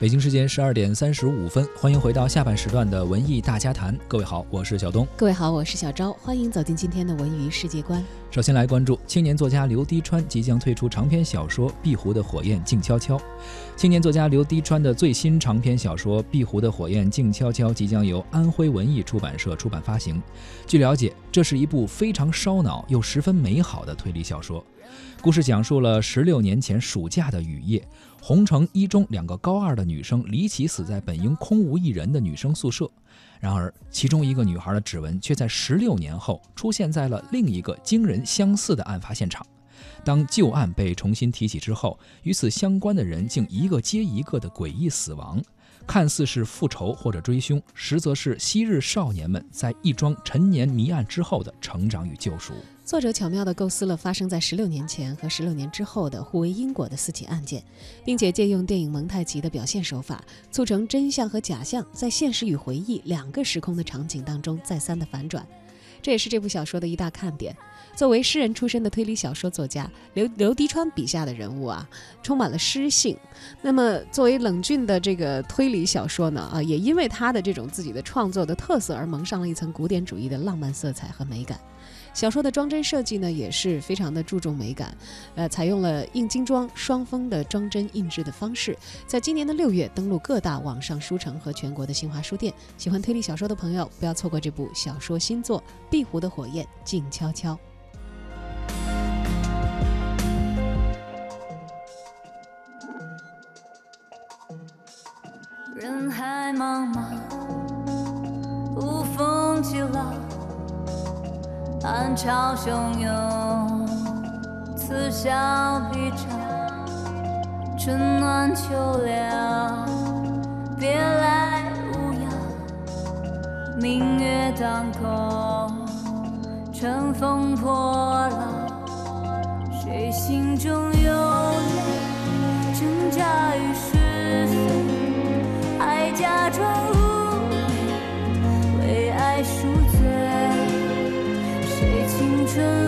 北京时间十二点三十五分，欢迎回到下半时段的文艺大家谈。各位好，我是小东。各位好，我是小昭。欢迎走进今天的文娱世界观。首先来关注青年作家刘滴川即将推出长篇小说《壁湖的火焰静悄悄》。青年作家刘滴川的最新长篇小说《壁湖的火焰静悄悄》即将由安徽文艺出版社出版发行。据了解，这是一部非常烧脑又十分美好的推理小说。故事讲述了十六年前暑假的雨夜，洪城一中两个高二的女生离奇死在本应空无一人的女生宿舍。然而，其中一个女孩的指纹却在十六年后出现在了另一个惊人相似的案发现场。当旧案被重新提起之后，与此相关的人竟一个接一个的诡异死亡。看似是复仇或者追凶，实则是昔日少年们在一桩陈年谜案之后的成长与救赎。作者巧妙地构思了发生在十六年前和十六年之后的互为因果的四起案件，并且借用电影蒙太奇的表现手法，促成真相和假象在现实与回忆两个时空的场景当中再三的反转。这也是这部小说的一大看点。作为诗人出身的推理小说作家刘刘迪川笔下的人物啊，充满了诗性。那么，作为冷峻的这个推理小说呢，啊，也因为他的这种自己的创作的特色而蒙上了一层古典主义的浪漫色彩和美感。小说的装帧设计呢，也是非常的注重美感，呃，采用了硬精装双封的装帧印制的方式，在今年的六月登陆各大网上书城和全国的新华书店。喜欢推理小说的朋友，不要错过这部小说新作《壁湖的火焰静悄悄》。人海茫茫，无风起浪。暗潮汹涌，此消彼长，春暖秋凉，别来无恙。明月当空，乘风破浪，谁心中有？生。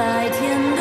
白天。